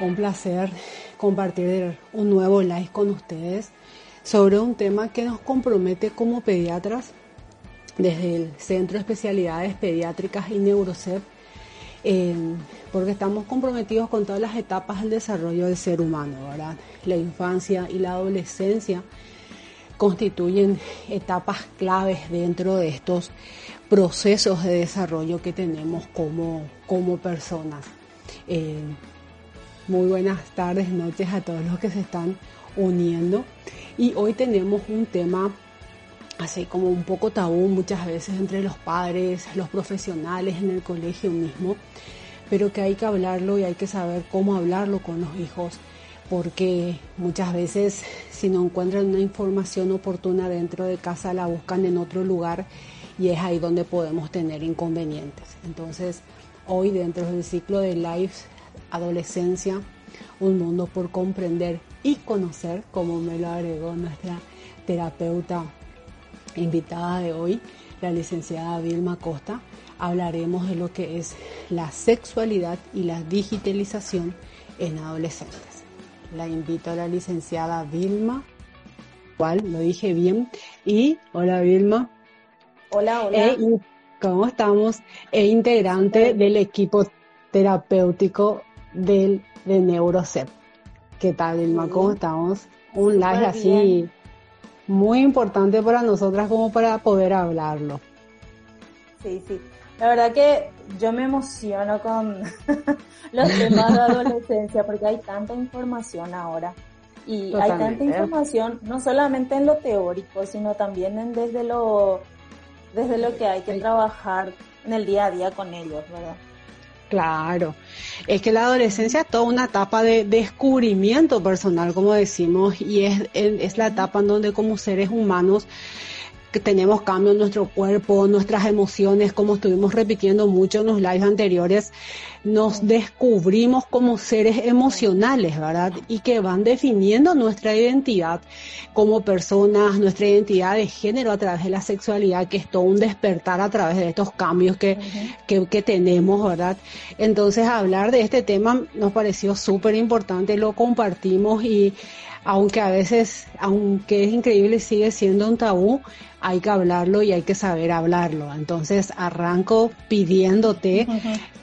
un placer compartir un nuevo live con ustedes sobre un tema que nos compromete como pediatras desde el Centro de Especialidades Pediátricas y Neurocep, eh, porque estamos comprometidos con todas las etapas del desarrollo del ser humano. La infancia y la adolescencia constituyen etapas claves dentro de estos procesos de desarrollo que tenemos como, como personas. Eh, muy buenas tardes, noches a todos los que se están uniendo. Y hoy tenemos un tema así como un poco tabú muchas veces entre los padres, los profesionales en el colegio mismo, pero que hay que hablarlo y hay que saber cómo hablarlo con los hijos, porque muchas veces si no encuentran una información oportuna dentro de casa la buscan en otro lugar y es ahí donde podemos tener inconvenientes. Entonces, hoy dentro del ciclo de Life Adolescencia, un mundo por comprender y conocer, como me lo agregó nuestra terapeuta invitada de hoy, la licenciada Vilma Costa, hablaremos de lo que es la sexualidad y la digitalización en adolescentes. La invito a la licenciada Vilma, cual lo dije bien, y hola Vilma. Hola, hola. E ¿Cómo estamos? E integrante del equipo terapéutico del, de NeuroCep. ¿Qué tal, Vilma? ¿Cómo estamos? Un live así muy importante para nosotras como para poder hablarlo. Sí, sí. La verdad que yo me emociono con los temas de adolescencia porque hay tanta información ahora. Y hay tanta información, no solamente en lo teórico, sino también en desde lo, desde lo que hay que trabajar en el día a día con ellos, ¿verdad? Claro, es que la adolescencia es toda una etapa de descubrimiento personal, como decimos, y es, es la etapa en donde como seres humanos que tenemos cambios en nuestro cuerpo, nuestras emociones, como estuvimos repitiendo mucho en los lives anteriores, nos descubrimos como seres emocionales, ¿verdad? Y que van definiendo nuestra identidad como personas, nuestra identidad de género a través de la sexualidad, que es todo un despertar a través de estos cambios que, que, que tenemos, ¿verdad? Entonces, hablar de este tema nos pareció súper importante, lo compartimos y aunque a veces, aunque es increíble, sigue siendo un tabú, hay que hablarlo y hay que saber hablarlo. Entonces arranco pidiéndote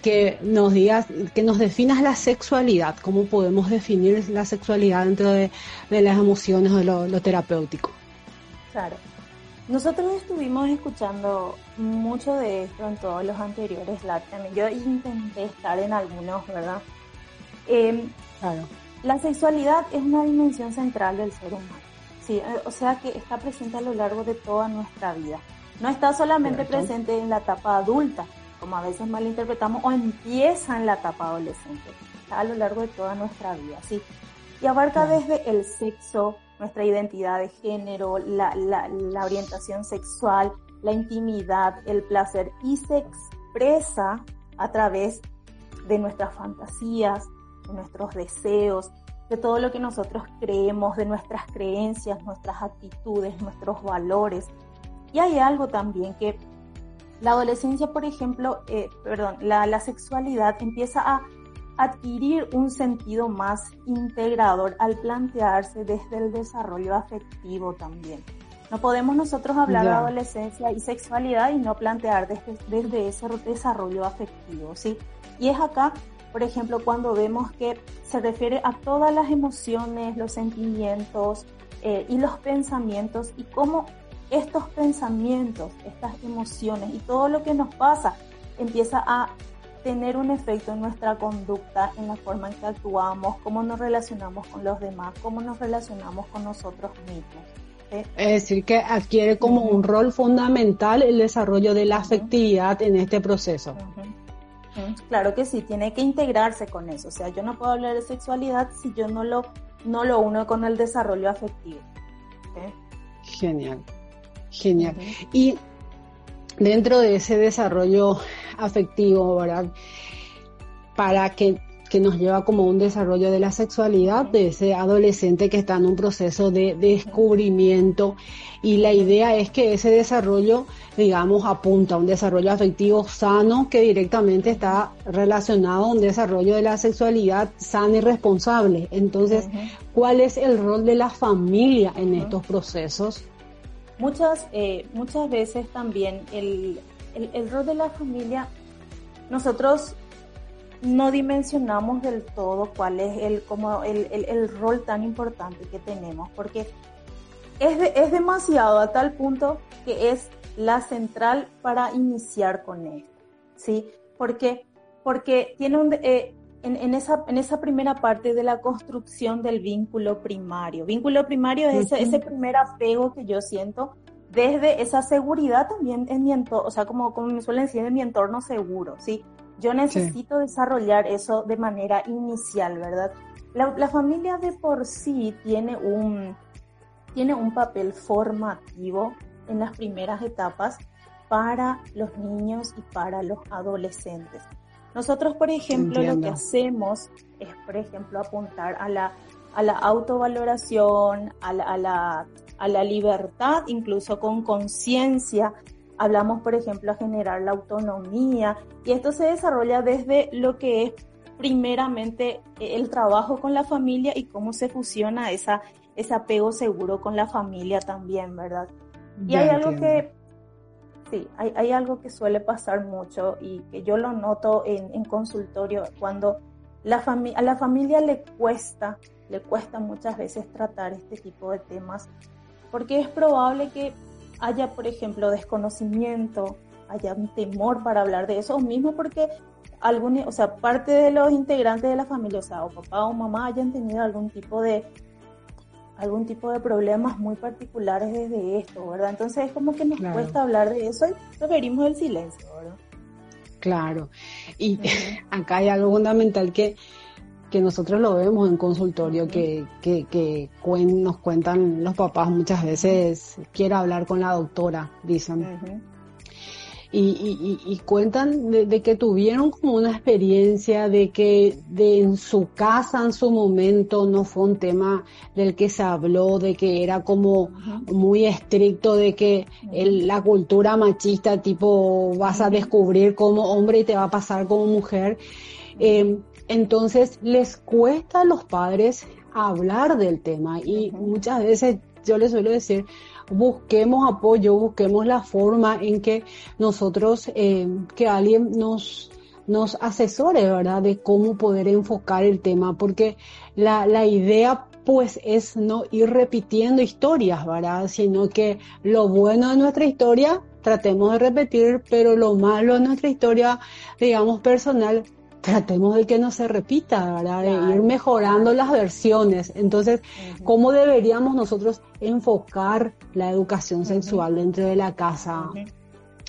que nos digas, que nos definas la sexualidad, cómo podemos definir la sexualidad dentro de, las emociones o de lo, terapéutico. Claro. Nosotros estuvimos escuchando mucho de esto en todos los anteriores lives. Yo intenté estar en algunos, ¿verdad? Em, claro. La sexualidad es una dimensión central del ser humano. Sí, eh, o sea que está presente a lo largo de toda nuestra vida. No está solamente presente en la etapa adulta, como a veces malinterpretamos, o empieza en la etapa adolescente. Está a lo largo de toda nuestra vida, sí. Y abarca desde el sexo, nuestra identidad de género, la, la orientación sexual, la intimidad, el placer, y se expresa a través de nuestras fantasías, de nuestros deseos, de todo lo que nosotros creemos, de nuestras creencias, nuestras actitudes, nuestros valores. Y hay algo también que la adolescencia, por ejemplo, eh, perdón, la, la sexualidad empieza a adquirir un sentido más integrador al plantearse desde el desarrollo afectivo también. No podemos nosotros hablar de adolescencia y sexualidad y no plantear desde, desde ese desarrollo afectivo, ¿sí? Y es acá por ejemplo, cuando vemos que se refiere a todas las emociones, los sentimientos eh, y los pensamientos y cómo estos pensamientos, estas emociones y todo lo que nos pasa empieza a tener un efecto en nuestra conducta, en la forma en que actuamos, cómo nos relacionamos con los demás, cómo nos relacionamos con nosotros mismos. Es decir, que adquiere como un rol fundamental el desarrollo de la afectividad en este proceso. Claro que sí, tiene que integrarse con eso. O sea, yo no puedo hablar de sexualidad si yo no lo, no lo uno con el desarrollo afectivo. Genial, genial. Y dentro de ese desarrollo afectivo, ¿verdad? Para que que nos lleva como un desarrollo de la sexualidad de ese adolescente que está en un proceso de descubrimiento y la idea es que ese desarrollo, digamos, apunta a un desarrollo afectivo sano que directamente está relacionado a un desarrollo de la sexualidad sana y responsable. Entonces, ¿cuál es el rol de la familia en estos procesos? Muchas, eh, muchas veces también el, el rol de la familia, nosotros no dimensionamos del todo cuál es el, como el, el, rol tan importante que tenemos, porque es, es, demasiado a tal punto que es la central para iniciar con esto, ¿sí? Porque, porque tiene un, eh, en, en, esa, en esa primera parte de la construcción del vínculo primario. Vínculo primario es ese, ese primer apego que yo siento desde esa seguridad también en mi entorno, o sea, como, como me suelen decir, en mi entorno seguro, ¿sí? Yo necesito desarrollar eso de manera inicial, ¿verdad? La, familia de por sí tiene un, tiene un papel formativo en las primeras etapas para los niños y para los adolescentes. Nosotros, por ejemplo, lo que hacemos es, por ejemplo, apuntar a la, a la autovaloración, a la, a, la, a la libertad, incluso con conciencia Hablamos, por ejemplo, a generar la autonomía y esto se desarrolla desde lo que es primeramente el trabajo con la familia y cómo se fusiona esa, ese apego seguro con la familia también, ¿verdad? Y hay algo que, sí, hay, hay, algo que suele pasar mucho y que yo lo noto en, en consultorio cuando la a la familia le cuesta, le cuesta muchas veces tratar este tipo de temas, porque es probable que haya, por ejemplo, desconocimiento, haya un temor para hablar de eso, mismo porque algún, o sea, parte de los integrantes de la familia, o sea, o papá o mamá hayan tenido algún tipo de algún tipo de problemas muy particulares desde esto, ¿verdad? Entonces es como que nos cuesta hablar de eso y preferimos el silencio, ¿verdad? Claro. Y acá hay algo fundamental que que nosotros lo vemos en consultorio, que, que, que nos cuentan los papás muchas veces, quiero hablar con la doctora, dicen. y, y, y, cuentan de, que tuvieron como una experiencia de que de en su casa en su momento no fue un tema del que se habló, de que era como muy estricto, de que la cultura machista tipo vas a descubrir como hombre y te va a pasar como mujer. Eh, entonces les cuesta a los padres hablar del tema y muchas veces yo les suelo decir, busquemos apoyo, busquemos la forma en que nosotros, eh, que alguien nos, nos asesore, ¿verdad? De cómo poder enfocar el tema, porque la, la idea pues es no ir repitiendo historias, ¿verdad? Sino que lo bueno de nuestra historia tratemos de repetir, pero lo malo de nuestra historia, digamos, personal, tratemos de que no se repita, ¿verdad? De ir mejorando las versiones. Entonces, ¿cómo deberíamos nosotros enfocar la educación sexual dentro de la casa?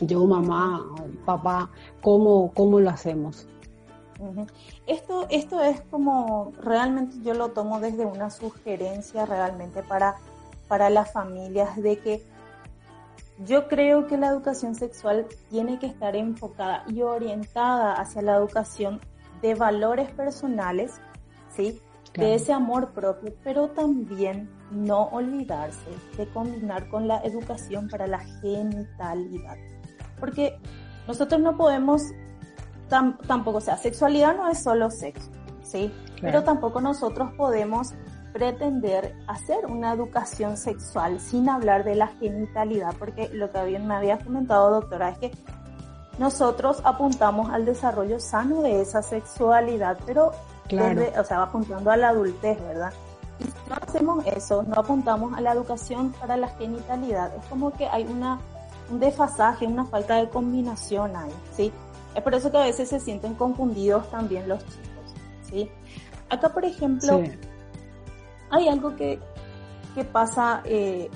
Yo, mamá, papá, ¿cómo, cómo lo hacemos? Esto, esto es como, realmente yo lo tomo desde una sugerencia realmente para, para las familias de que yo creo que la educación sexual tiene que estar enfocada y orientada hacia la educación de valores personales, ¿sí? De ese amor propio, pero también no olvidarse de combinar con la educación para la genitalidad. Porque nosotros no podemos tampoco, o sea, sexualidad no es solo sexo, ¿sí? Pero tampoco nosotros podemos pretender hacer una educación sexual sin hablar de la genitalidad, porque lo que bien me había comentado, doctora, es que nosotros apuntamos al desarrollo sano de esa sexualidad, pero claro. o sea, apuntando a la adultez, ¿verdad? Y si no hacemos eso, no apuntamos a la educación para la genitalidad, es como que hay una, un desfasaje, una falta de combinación ahí, ¿sí? Es por eso que a veces se sienten confundidos también los chicos, ¿sí? Acá, por ejemplo, hay algo que, que pasa eh,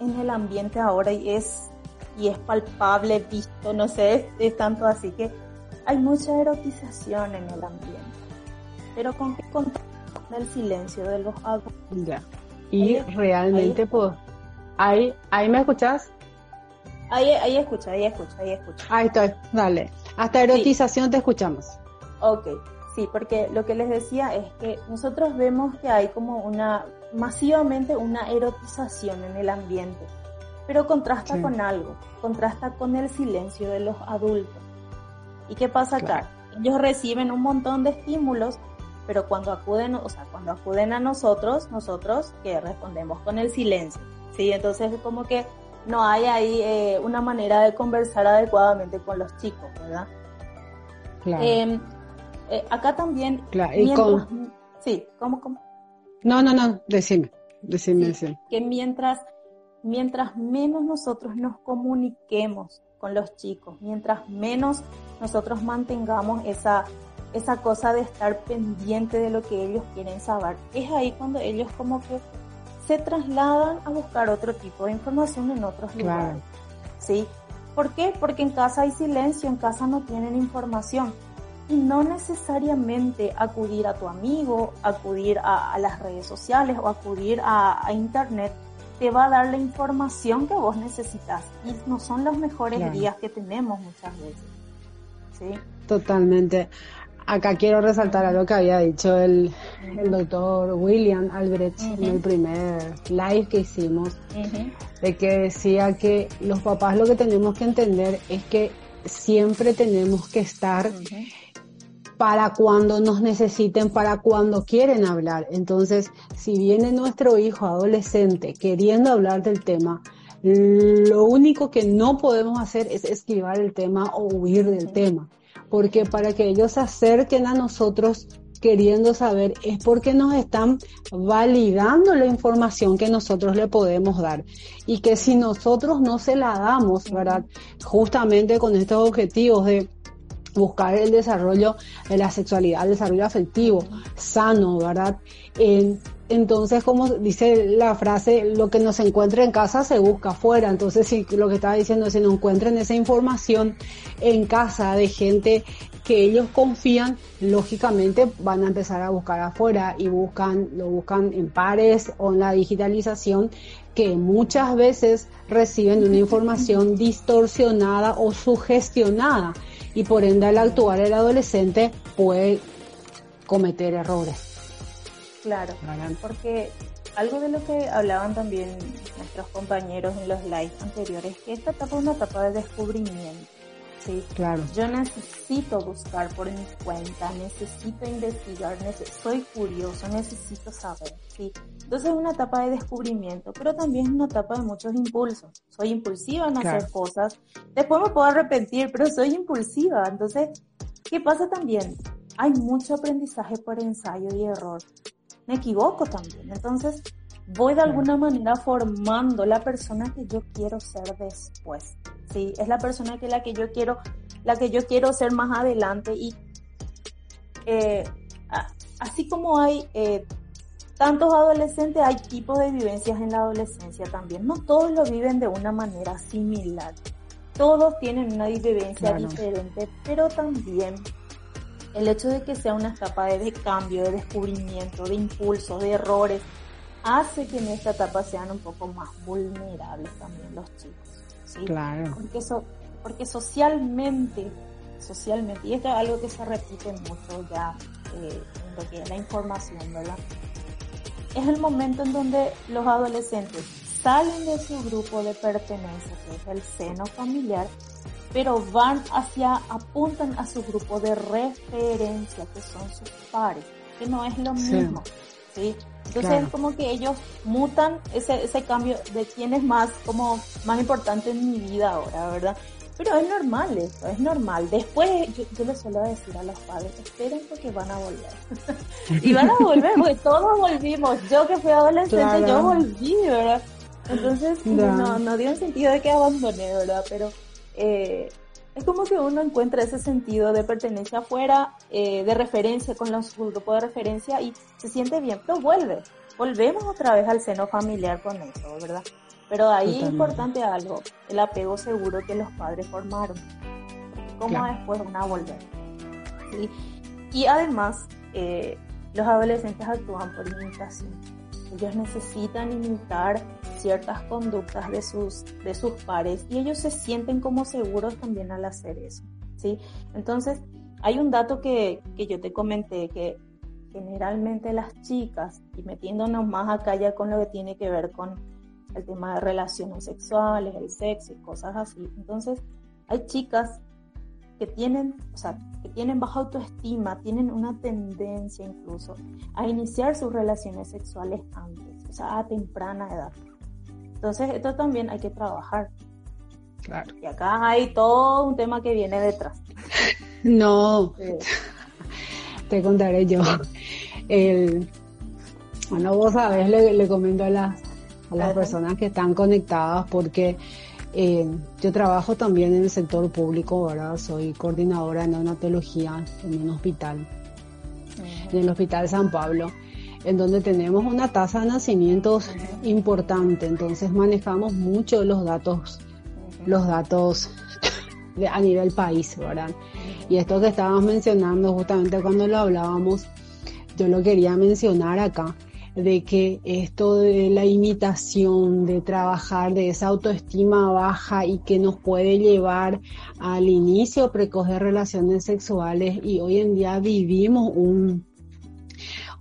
en el ambiente ahora y es y es palpable, visto, no sé, es, tanto así que hay mucha erotización en el ambiente. Pero con qué con el silencio de los adultos. Ya. Y realmente, pues, ahí, ahí me escuchas? Ahí, ahí escucha, ahí escucha, ahí escucha. Ahí estoy, dale. Hasta erotización te escuchamos. Ok, Sí, porque lo que les decía es que nosotros vemos que hay como una, masivamente una erotización en el ambiente, pero contrasta con algo, contrasta con el silencio de los adultos. ¿Y qué pasa acá? Ellos reciben un montón de estímulos, pero cuando acuden, o sea, cuando acuden a nosotros, nosotros que respondemos con el silencio. Sí, entonces como que no hay ahí eh, una manera de conversar adecuadamente con los chicos, ¿verdad? Claro. Em, eh, acá también. Claro, y Sí, ¿cómo, cómo? No, no, no, decime, decime, decime. Que mientras, mientras menos nosotros nos comuniquemos con los chicos, mientras menos nosotros mantengamos esa, esa cosa de estar pendiente de lo que ellos quieren saber, es ahí cuando ellos como que se trasladan a buscar otro tipo de información en otros lugares. ¿Sí? ¿Por qué? Porque en casa hay silencio, en casa no tienen información. Y no necesariamente acudir a tu amigo, acudir a, las redes sociales o acudir a, internet te va a dar la información que vos necesitas. Y no son los mejores días que tenemos muchas veces. ¿Sí? Totalmente. Acá quiero resaltar algo que había dicho el, el doctor William Albrecht en el primer live que hicimos, de que decía que los papás lo que tenemos que entender es que siempre tenemos que estar para cuando nos necesiten, para cuando quieren hablar. Entonces, si viene nuestro hijo adolescente queriendo hablar del tema, lo único que no podemos hacer es esquivar el tema o huir del tema porque para que ellos se acerquen a nosotros queriendo saber es porque nos están validando la información que nosotros le podemos dar y que si nosotros no se la damos, ¿verdad? Justamente con estos objetivos de buscar el desarrollo de la sexualidad, el desarrollo afectivo sano, ¿verdad? entonces, como dice la frase, lo que nos encuentre en casa se busca afuera. Entonces, si lo que estaba diciendo es si no encuentren esa información en casa de gente que ellos confían, lógicamente van a empezar a buscar afuera y buscan, lo buscan en pares o en la digitalización que muchas veces reciben una información distorsionada o sugestionada y por ende al actuar el adolescente puede cometer errores. Claro, porque algo de lo que hablaban también nuestros compañeros en los lives anteriores, que esta etapa es una etapa de descubrimiento. Sí, claro. Yo necesito buscar por mi cuenta, necesito investigar, soy curioso, necesito saber, sí. Entonces es una etapa de descubrimiento, pero también es una etapa de muchos impulsos. Soy impulsiva en hacer cosas, después me puedo arrepentir, pero soy impulsiva. Entonces, ¿qué pasa también? Hay mucho aprendizaje por ensayo y error me equivoco también. Entonces, voy de alguna manera formando la persona que yo quiero ser después. Sí, es la persona que la que yo quiero, la que yo quiero ser más adelante y eh, así como hay eh, tantos adolescentes, hay tipos de vivencias en la adolescencia también. No todos lo viven de una manera similar. Todos tienen una vivencia diferente, pero también el hecho de que sea una etapa de cambio, de descubrimiento, de impulso, de errores, hace que en esta etapa sean un poco más vulnerables también los chicos. ¿Sí? Claro. Porque, eso, porque socialmente, socialmente, y esto es algo que se repite mucho ya eh, en lo que es la información, ¿verdad? Es el momento en donde los adolescentes salen de su grupo de pertenencia, que es el seno familiar, pero van hacia, apuntan a su grupo de referencia, que son sus pares, que no es lo mismo, ¿sí? Entonces es como que ellos mutan ese, ese cambio de quién es más, como más importante en mi vida ahora, ¿verdad? Pero es normal eso, es normal. Después yo, les suelo decir a los padres, esperen porque van a volver. y van a volver, porque todos volvimos. Yo que fui adolescente, yo volví, ¿verdad? Entonces no, no dio sentido de que abandoné, ¿verdad? Pero eh, es como que uno encuentra ese sentido de pertenencia afuera, eh, de referencia con los grupos de referencia y se siente bien, pero vuelve, volvemos otra vez al seno familiar con eso, ¿verdad? Pero ahí es importante algo, el apego seguro que los padres formaron, cómo después van a volver. Y además, eh, los adolescentes actúan por imitación. Ellos necesitan imitar ciertas conductas de sus, de sus pares y ellos se sienten como seguros también al hacer eso, ¿sí? Entonces, Hay un dato que, que yo te comenté que generalmente las chicas, y metiéndonos más acá ya con lo que tiene que ver con el tema de relaciones sexuales, el sexo y cosas así. Entonces, hay chicas que tienen, o sea, que tienen baja autoestima, tienen una tendencia incluso a iniciar sus relaciones sexuales antes, o sea, a temprana edad. Entonces, esto también hay que trabajar. Claro. Y acá hay todo un tema que viene detrás. No, te contaré yo. El, bueno, vos sabés, le, le comento a las, a las personas que están conectadas porque eh, yo trabajo también en el sector público, ahora soy coordinadora en neonatología en un hospital, en el Hospital San Pablo, en donde tenemos una tasa de nacimientos importante, entonces manejamos mucho los datos, los datos a nivel país, ¿verdad? Y esto que estábamos mencionando justamente cuando lo hablábamos, yo lo quería mencionar acá, de que esto de la imitación, de trabajar de esa autoestima baja y que nos puede llevar al inicio precoz de relaciones sexuales y hoy en día vivimos un,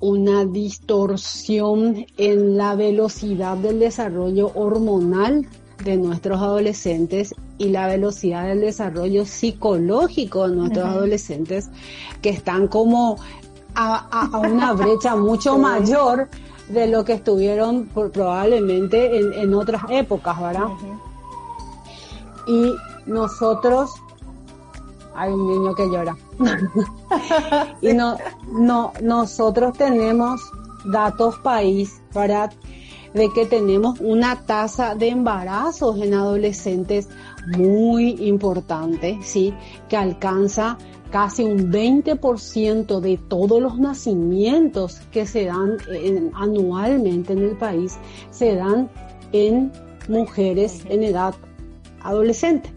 una distorsión en la velocidad del desarrollo hormonal de nuestros adolescentes y la velocidad del desarrollo psicológico de nuestros adolescentes que están como a, una brecha mucho mayor de lo que estuvieron probablemente en, otras épocas, ¿verdad? Y nosotros, hay un niño que llora, y no, no, nosotros tenemos datos país para de que tenemos una tasa de embarazos en adolescentes muy importante, ¿sí? Que alcanza casi un 20% de todos los nacimientos que se dan anualmente en el país se dan en mujeres en edad adolescente.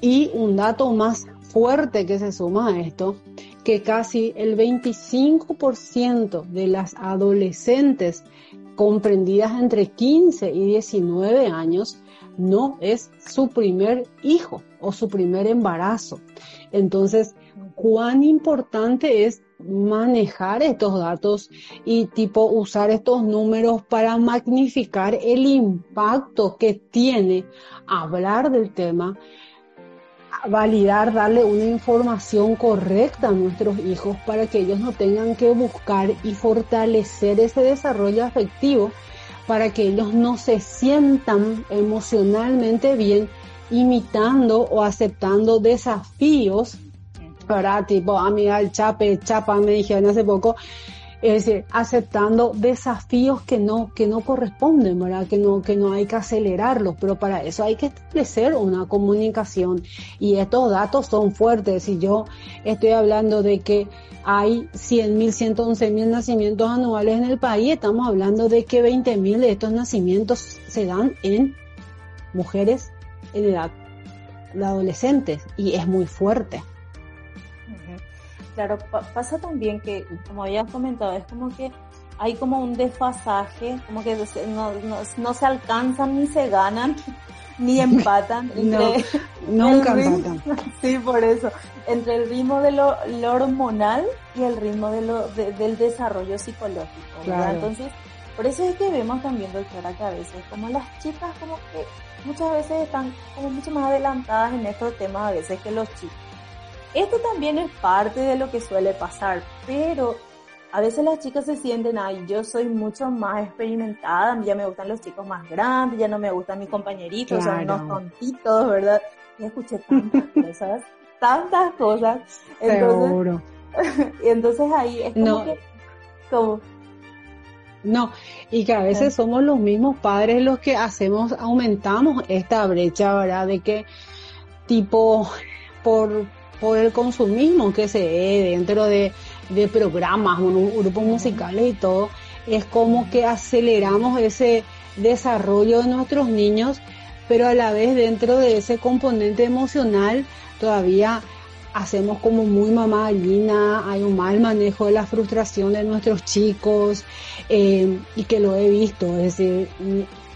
Y un dato más fuerte que se suma a esto, que casi el 25% de las adolescentes comprendidas entre 15 y 19 años no es su primer hijo o su primer embarazo. Entonces, cuán importante es manejar estos datos y tipo usar estos números para magnificar el impacto que tiene hablar del tema, validar, darle una información correcta a nuestros hijos para que ellos no tengan que buscar y fortalecer ese desarrollo afectivo para que ellos no se sientan emocionalmente bien imitando o aceptando desafíos ¿verdad? Tipo, amiga, el chape, chapa, me dijeron hace poco, es decir, aceptando desafíos que no, que no corresponden, ¿verdad? Que no, que no hay que acelerarlos, pero para eso hay que establecer una comunicación y estos datos son fuertes. Si yo estoy hablando de que hay 100.000, 111.000 nacimientos anuales en el país, estamos hablando de que 20.000 de estos nacimientos se dan en mujeres en edad de adolescentes y es muy fuerte. Claro, pasa también que, como habías comentado, es como que hay como un desfasaje, como que no, se alcanzan ni se ganan, ni empatan. Entre nunca empatan. Sí, por eso. Entre el ritmo de lo, hormonal y el ritmo de lo, del desarrollo psicológico. Entonces, por eso es que vemos también, doctora, que a veces como las chicas como que muchas veces están como mucho más adelantadas en estos temas a veces que los chicos. Esto también es parte de lo que suele pasar, pero a veces las chicas se sienten, ay, yo soy mucho más experimentada, ya me gustan los chicos más grandes, ya no me gustan mis compañeritos, son unos tontitos, ¿verdad? Y escuché tantas cosas, tantas cosas. Entonces, Seguro. y entonces ahí es como no. que, como, no, y que a veces somos los mismos padres los que hacemos, aumentamos esta brecha, ¿verdad? De que tipo, por, por el consumismo que se ve dentro de, de programas, grupos musicales y todo, es como que aceleramos ese desarrollo de nuestros niños, pero a la vez dentro de ese componente emocional todavía hacemos como muy mamá gallina, hay un mal manejo de la frustración de nuestros chicos eh, y que lo he visto, es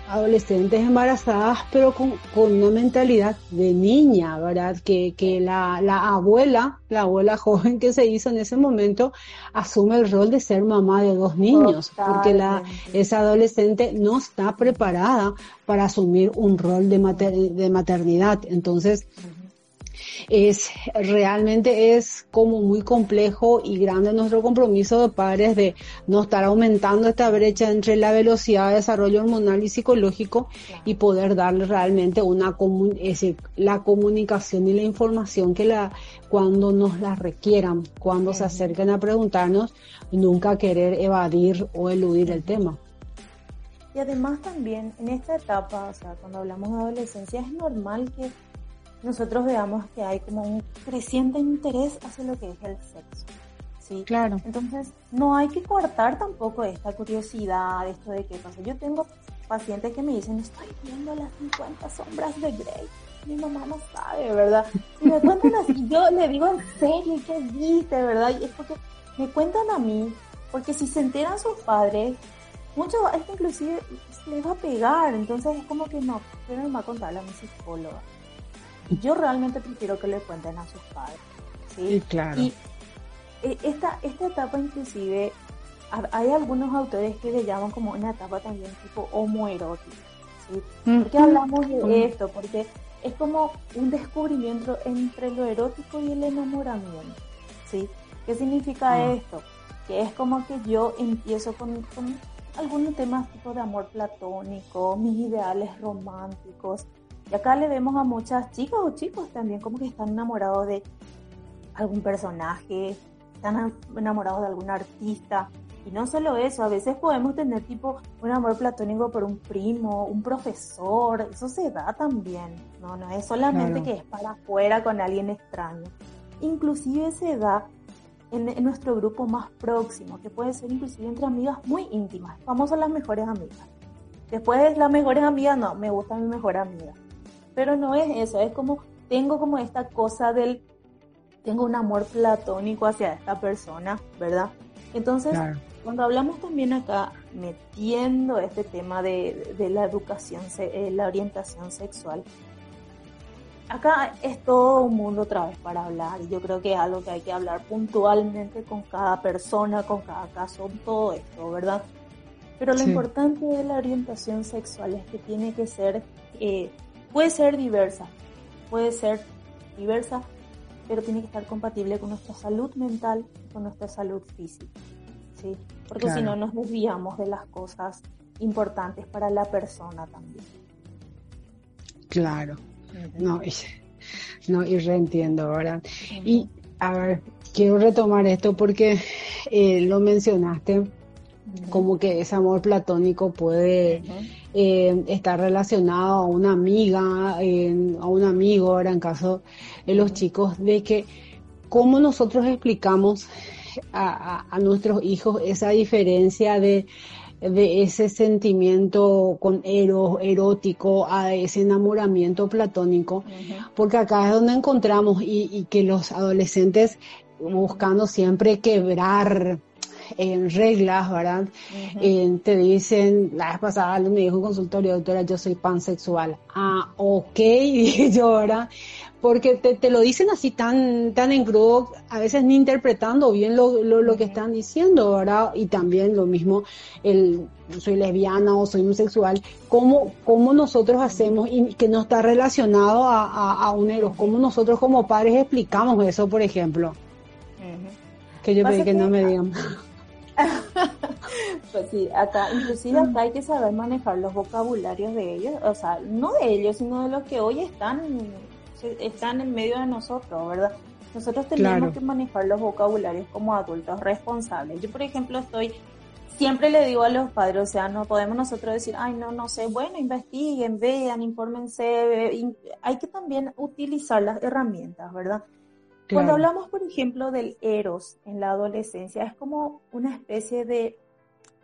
adolescentes embarazadas, pero con, una mentalidad de niña, ¿verdad? Que, que la, la, abuela, la abuela joven que se hizo en ese momento, asume el rol de ser mamá de dos niños, porque la, esa adolescente no está preparada para asumir un rol de, de maternidad. Entonces, es realmente es como muy complejo y grande nuestro compromiso de padres de no estar aumentando esta brecha entre la velocidad de desarrollo hormonal y psicológico y poder darle realmente una es decir, la comunicación y la información que la cuando nos la requieran, cuando se acerquen a preguntarnos, nunca querer evadir o eludir el tema. Y además también en esta etapa, o sea, cuando hablamos de adolescencia, es normal que nosotros veamos que hay como un creciente interés hacia lo que es el sexo. ¿sí? Claro. Entonces, no hay que cortar tampoco esta curiosidad, esto de qué pasa. Yo tengo pacientes que me dicen, estoy viendo las 50 sombras de Grey. Mi mamá no sabe, ¿verdad? Y me cuentan así, yo le digo en serio, ¿qué viste, verdad? Y es porque me cuentan a mí, porque si se enteran sus padres, mucho, esto inclusive les va a pegar, entonces es como que no, pero me va a contarle a mi psicóloga yo realmente prefiero que le cuenten a sus padres. ¿sí? claro. Y eh, esta, esta etapa inclusive, hay algunos autores que le llaman como una etapa también tipo homoerótica. ¿sí? ¿Por qué hablamos de esto? Porque es como un descubrimiento entre lo erótico y el enamoramiento. ¿sí? ¿Qué significa ah. esto? Que es como que yo empiezo con, con algunos temas tipo de amor platónico, mis ideales románticos, y acá le vemos a muchas chicas o chicos también como que están enamorados de algún personaje, están enamorados de algún artista. Y no solo eso, a veces podemos tener tipo un amor platónico por un primo, un profesor, eso se da también, no, no es solamente que es para afuera con alguien extraño. Inclusive se da en, en, nuestro grupo más próximo, que puede ser inclusive entre amigas muy íntimas, vamos a las mejores amigas. Después las mejores amigas, no, me gusta mi mejor amiga pero no es eso, es como, tengo como esta cosa del, tengo un amor platónico hacia esta persona, ¿verdad? Entonces, cuando hablamos también acá, metiendo este tema de, la educación, eh, la orientación sexual, acá es todo un mundo otra vez para hablar y yo creo que es algo que hay que hablar puntualmente con cada persona, con cada caso, todo esto, ¿verdad? Pero lo importante de la orientación sexual es que tiene que ser eh, Puede ser diversa, puede ser diversa, pero tiene que estar compatible con nuestra salud mental y con nuestra salud física. ¿sí? Porque si no nos desviamos de las cosas importantes para la persona también. Claro, no, y, no, y reentiendo, ¿verdad? Y a ver, quiero retomar esto porque eh, lo mencionaste, como que ese amor platónico puede eh, estar relacionado a una amiga, a un amigo, ahora en caso de los chicos, de que cómo nosotros explicamos a, nuestros hijos esa diferencia de, ese sentimiento con eros, erótico, a ese enamoramiento platónico, porque acá es donde encontramos y, y que los adolescentes buscando siempre quebrar en reglas, ¿verdad? Eh, te dicen, la vez pasada me dijo un consultorio, doctora, yo soy pansexual. Ah, ok, dije yo, ¿verdad? Porque te, te, lo dicen así tan, tan en crudo, a veces ni interpretando bien lo, lo, que están diciendo, ¿verdad? Y también lo mismo, el soy lesbiana o soy homosexual, ¿cómo, cómo nosotros hacemos y que no está relacionado a, a, un eros? ¿Cómo nosotros como padres explicamos eso, por ejemplo? Que yo pedí que no me digan. pues sí, acá, inclusive acá hay que saber manejar los vocabularios de ellos, o sea, no de ellos, sino de los que hoy están, están en medio de nosotros, ¿verdad? Nosotros tenemos que manejar los vocabularios como adultos responsables. Yo, por ejemplo, estoy, siempre le digo a los padres, o sea, no podemos nosotros decir, ay, no, no sé, bueno, investiguen, vean, infórmense, hay que también utilizar las herramientas, ¿verdad? Cuando hablamos, por ejemplo, del eros en la adolescencia, es como una especie de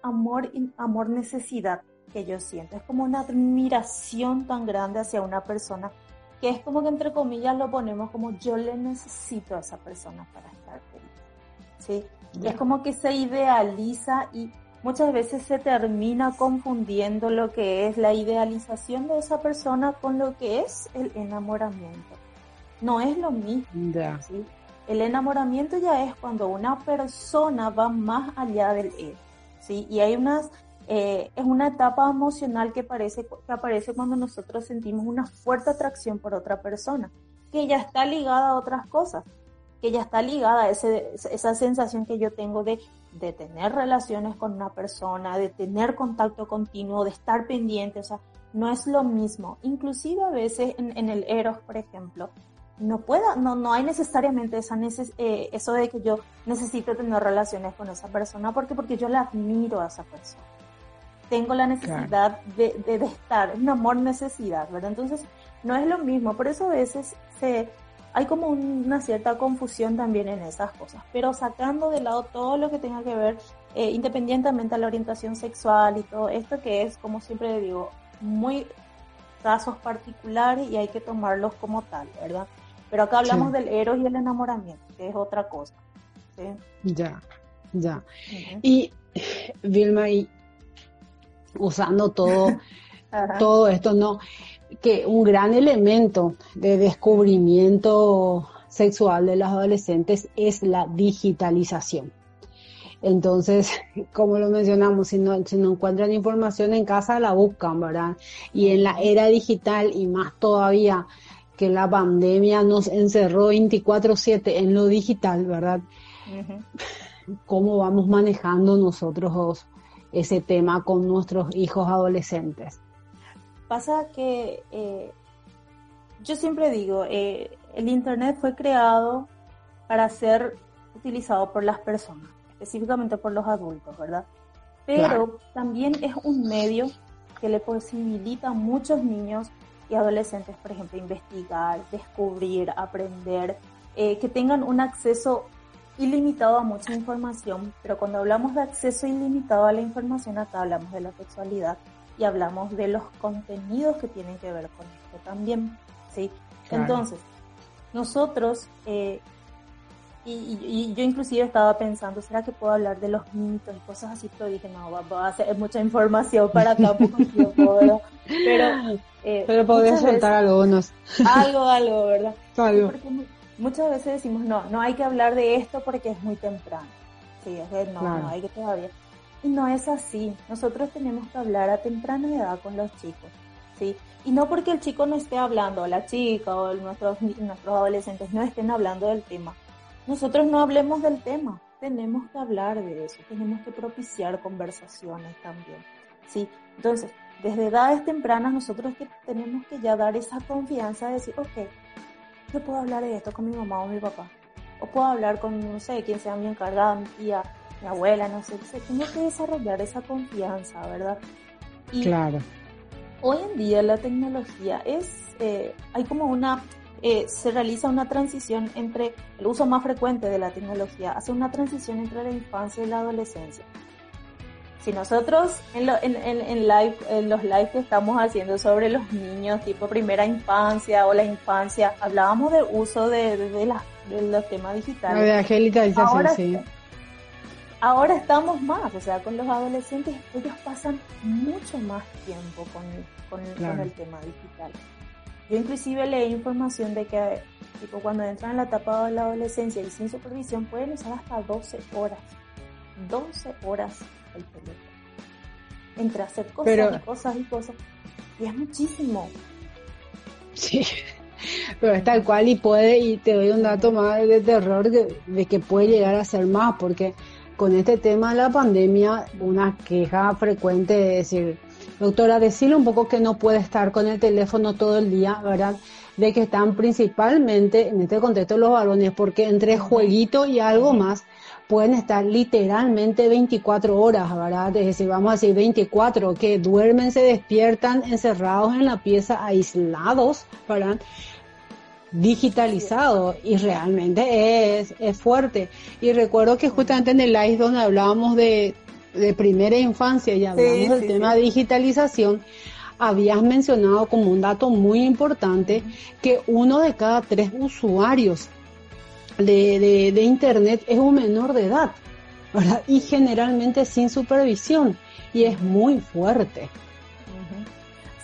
amor, amor necesidad que yo siento. Es como una admiración tan grande hacia una persona que es como que entre comillas lo ponemos como yo le necesito a esa persona para estar feliz. ¿sí? Es como que se idealiza y muchas veces se termina confundiendo lo que es la idealización de esa persona con lo que es el enamoramiento. No es lo mismo. El enamoramiento ya es cuando una persona va más allá del él. ¿sí? Y hay unas, eh, es una etapa emocional que, parece, que aparece cuando nosotros sentimos una fuerte atracción por otra persona, que ya está ligada a otras cosas que ya está ligada a ese, esa sensación que yo tengo de, de tener relaciones con una persona, de tener contacto continuo, de estar pendiente, o sea, no es lo mismo. Inclusive a veces en, en el Eros, por ejemplo, no pueda, no, no hay necesariamente esa eh, eso de que yo necesito tener relaciones con esa persona, porque porque yo la admiro a esa persona. Tengo la necesidad de, de, de, estar, un amor necesidad, ¿verdad? Entonces, no es lo mismo, por eso a veces se, hay como una cierta confusión también en esas cosas, pero sacando de lado todo lo que tenga que ver, eh, independientemente a la orientación sexual y todo esto que es, como siempre digo, muy casos particulares y hay que tomarlos como tal, ¿verdad? Pero acá hablamos del eros y el enamoramiento, que es otra cosa. Ya, ya. Y Vilma, y usando todo, todo esto, ¿no? que un gran elemento de descubrimiento sexual de los adolescentes es la digitalización. Entonces, como lo mencionamos, si no, si no encuentran información en casa, la buscan, ¿verdad? Y en la era digital y más todavía que la pandemia nos encerró 24/7 en lo digital, ¿verdad? ¿Cómo vamos manejando nosotros ese tema con nuestros hijos adolescentes? Pasa que eh, yo siempre digo, eh, el Internet fue creado para ser utilizado por las personas, específicamente por los adultos, ¿verdad? Pero también es un medio que le posibilita a muchos niños y adolescentes, por ejemplo, investigar, descubrir, aprender, eh, que tengan un acceso ilimitado a mucha información, pero cuando hablamos de acceso ilimitado a la información, acá hablamos de la sexualidad y hablamos de los contenidos que tienen que ver con esto también, ¿sí? Entonces, nosotros, eh, y, yo inclusive estaba pensando, ¿será que puedo hablar de los mitos y cosas así? Pero dije, no, va, a ser mucha información para acá, Pero, eh, Pero podría soltar algunos. Algo, algo, ¿verdad? Algo. muchas veces decimos, no, no hay que hablar de esto porque es muy temprano. Sí, es que no, no hay que todavía. Y no es así. Nosotros tenemos que hablar a temprana edad con los chicos. ¿sí? Y no porque el chico no esté hablando, o la chica o nuestros, nuestros adolescentes no estén hablando del tema. Nosotros no hablemos del tema. Tenemos que hablar de eso. Tenemos que propiciar conversaciones también. ¿sí? Entonces, desde edades tempranas nosotros que tenemos que ya dar esa confianza de decir, ok, yo puedo hablar de esto con mi mamá o mi papá. O puedo hablar con, no sé, quien sea mi encargada, mi tía, mi abuela, no sé, tengo que desarrollar esa confianza, ¿verdad? Y claro. Hoy en día la tecnología es, eh, hay como una, eh, se realiza una transición entre el uso más frecuente de la tecnología, hace una transición entre la infancia y la adolescencia. Si nosotros en, en, en, live, en los live que estamos haciendo sobre los niños, tipo primera infancia o la infancia, hablábamos del uso de, de, los temas digitales. De Ahora, sí ahora estamos más, o sea, con los adolescentes ellos pasan mucho más tiempo con, con, el tema digital. Yo inclusive leí información de que tipo, cuando entran en la etapa de la adolescencia y sin supervisión pueden usar hasta 12 horas. 12 horas el teléfono. Entre hacer cosas y cosas y cosas. Y es muchísimo. Sí. Pero es tal cual y puede, y te doy un dato más de terror de, de que puede llegar a ser más, porque con este tema de la pandemia, una queja frecuente de decir, doctora, decirle un poco que no puede estar con el teléfono todo el día, ¿verdad? De que están principalmente en este contexto los varones, porque entre jueguito y algo más pueden estar literalmente 24 horas, ¿verdad? Es decir, vamos a decir 24, que duermen, se despiertan encerrados en la pieza, aislados, ¿verdad? digitalizado y realmente es, es fuerte. Y recuerdo que justamente en el live donde hablábamos de, de primera infancia y hablamos del tema de digitalización, habías mencionado como un dato muy importante que uno de cada tres usuarios de, de, de Internet es un menor de edad. ¿verdad? Y generalmente sin supervisión, y es muy fuerte.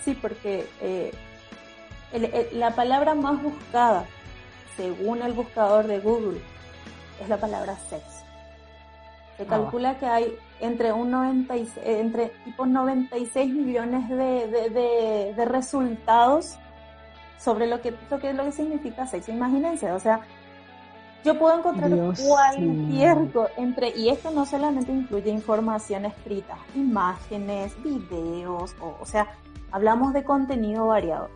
Sí, porque eh, la palabra más buscada, según el buscador de Google, es la palabra sexo. Se ah. calcula que hay entre un 96, entre tipo 96 millones de, de, resultados sobre lo que, lo que, lo que significa sexo. Imagínense, o sea, yo puedo encontrar cualquier entre, y esto no solamente incluye información escrita, imágenes, videos, o, o sea, hablamos de contenido variado.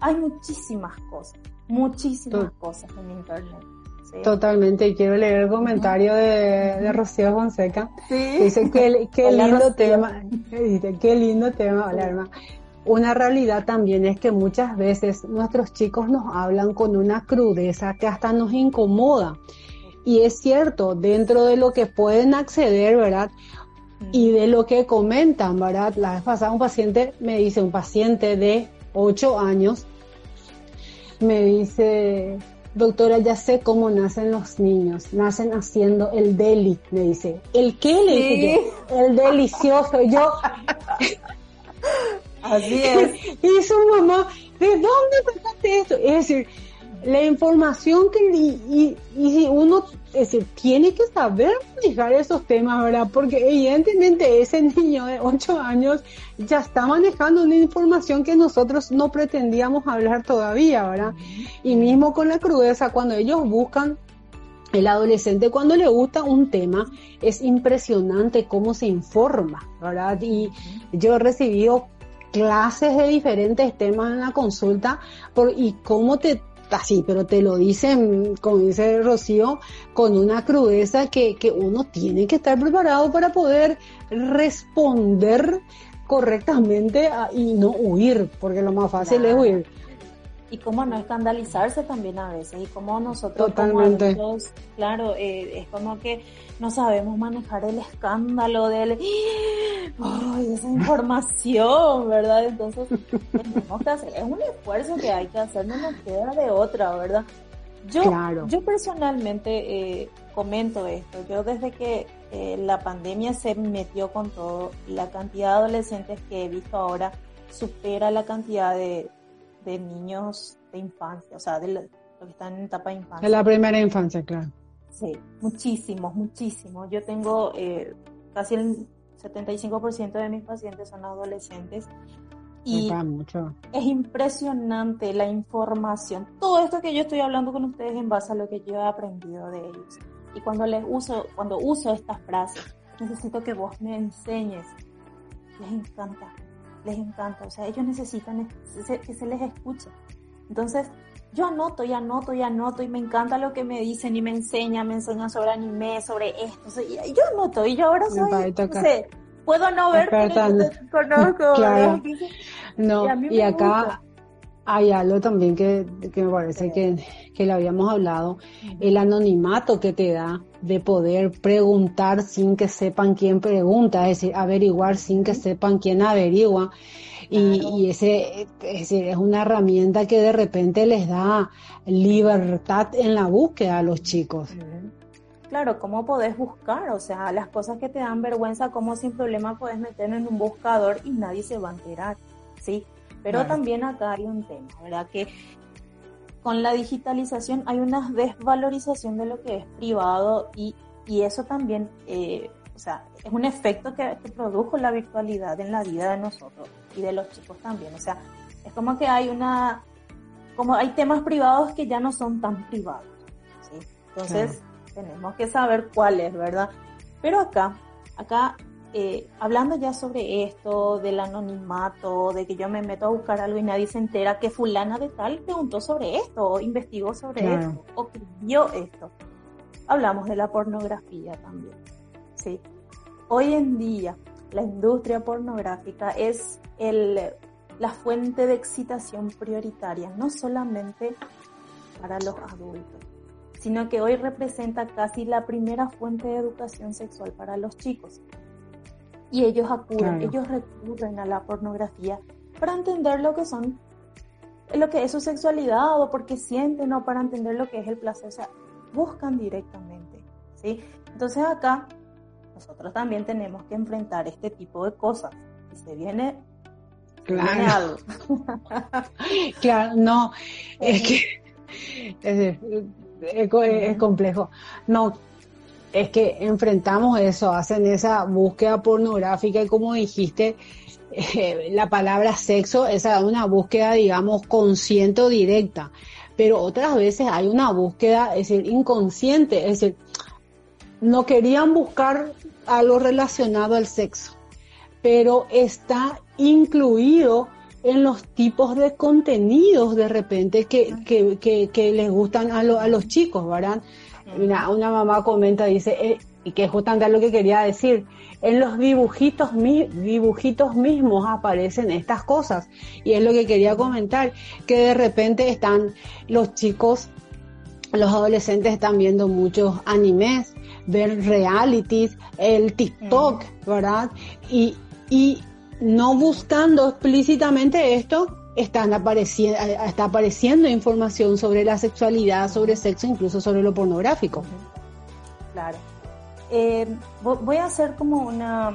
Hay muchísimas cosas, muchísimas cosas en Internet. Totalmente, quiero leer el comentario de, Rocío Fonseca. Dice que qué lindo tema, dice qué lindo tema, Una realidad también es que muchas veces nuestros chicos nos hablan con una crudeza que hasta nos incomoda. Y es cierto, dentro de lo que pueden acceder, ¿verdad? Y de lo que comentan, ¿verdad? La vez pasada un paciente me dice, un paciente de 8 años, me dice, doctora, ya sé cómo nacen los niños. Nacen haciendo el deli, me dice. ¿El qué? Le dije yo. El delicioso. Yo. Así es. Y su mamá, ¿de dónde sacaste esto? Es decir, la información que, y, y, si uno, tiene que saber manejar esos temas, ¿verdad? Porque evidentemente ese niño de 8 años ya está manejando una información que nosotros no pretendíamos hablar todavía, ¿verdad? Y mismo con la crudeza, cuando ellos buscan el adolescente cuando le gusta un tema es impresionante cómo se informa, ¿verdad? Y yo he recibido clases de diferentes temas en la consulta por, y cómo te así, pero te lo dicen, como dice Rocío, con una crudeza que, que uno tiene que estar preparado para poder responder correctamente y no huir, porque lo más fácil es huir y cómo no escandalizarse también a veces y cómo nosotros Totalmente. claro, eh, es como que no sabemos manejar el escándalo de esa información, ¿verdad? Entonces tenemos que hacer, es un esfuerzo que hay que hacer, no nos queda de otra, ¿verdad? Yo, yo personalmente eh, comento esto, yo desde que eh, la pandemia se metió con todo, la cantidad de adolescentes que he visto ahora supera la cantidad de, de niños de infancia, o sea, de los que están en etapa de infancia. De la primera infancia, claro. Sí, muchísimos, muchísimos. Yo tengo eh, casi el 75% de mis pacientes son adolescentes. Y es impresionante la información. Todo esto que yo estoy hablando con ustedes en base a lo que yo he aprendido de ellos. Y cuando les uso, cuando uso estas frases, necesito que vos me enseñes. Les encanta les encanta, o sea, ellos necesitan que se les escuche. Entonces, yo anoto y anoto y anoto y me encanta lo que me dicen y me enseñan, me enseñan sobre anime, sobre esto. Y yo anoto y yo ahora soy, no sé, puedo no ver, pero conozco. claro. No, y, acá hay algo también que, que me parece que, que le habíamos hablado, el anonimato que te da de poder preguntar sin que sepan quién pregunta, es decir, averiguar sin que sepan quién averigua. Y, ese es, decir, es una herramienta que de repente les da libertad en la búsqueda a los chicos. Claro, ¿cómo podés buscar? O sea, las cosas que te dan vergüenza, ¿cómo sin problema puedes meter en un buscador y nadie se va a enterar? ¿Sí? Pero también acá hay un tema, ¿verdad? Que con la digitalización hay una desvalorización de lo que es privado y, y eso también, eh, o sea, es un efecto que, produjo la virtualidad en la vida de nosotros y de los chicos también. O sea, es como que hay una, como hay temas privados que ya no son tan privados. ¿sí? Entonces, tenemos que saber cuáles, ¿verdad? Pero acá, acá eh, hablando ya sobre esto, del anonimato, de que yo me meto a buscar algo y nadie se entera que fulana de tal preguntó sobre esto, o investigó sobre esto, o vio esto. Hablamos de la pornografía también. Sí. Hoy en día, la industria pornográfica es el, la fuente de excitación prioritaria, no solamente para los adultos, sino que hoy representa casi la primera fuente de educación sexual para los chicos y ellos acuden, ellos recurren a la pornografía para entender lo que son, lo que es su sexualidad o porque sienten o para entender lo que es el placer, o sea, buscan directamente, ¿sí? Entonces acá nosotros también tenemos que enfrentar este tipo de cosas. Y se viene, claro. claro, no, es que es, es, complejo. No, es que enfrentamos eso, hacen esa búsqueda pornográfica y como dijiste, eh, la palabra sexo es una búsqueda, digamos, consciente o directa, pero otras veces hay una búsqueda, es decir, inconsciente, es decir, no querían buscar algo relacionado al sexo, pero está incluido en los tipos de contenidos de repente que, que, que, les gustan a, a, los chicos, ¿verdad? Mira, una mamá comenta, dice, eh, y que es justamente lo que quería decir, en los dibujitos, dibujitos mismos aparecen estas cosas. Y es lo que quería comentar, que de repente están los chicos, los adolescentes están viendo muchos animes, ver realities, el TikTok, ¿verdad? Y, y no buscando explícitamente esto, están apareciendo, está apareciendo información sobre la sexualidad, sobre sexo, incluso sobre lo pornográfico. Claro. Eh, voy a hacer como una,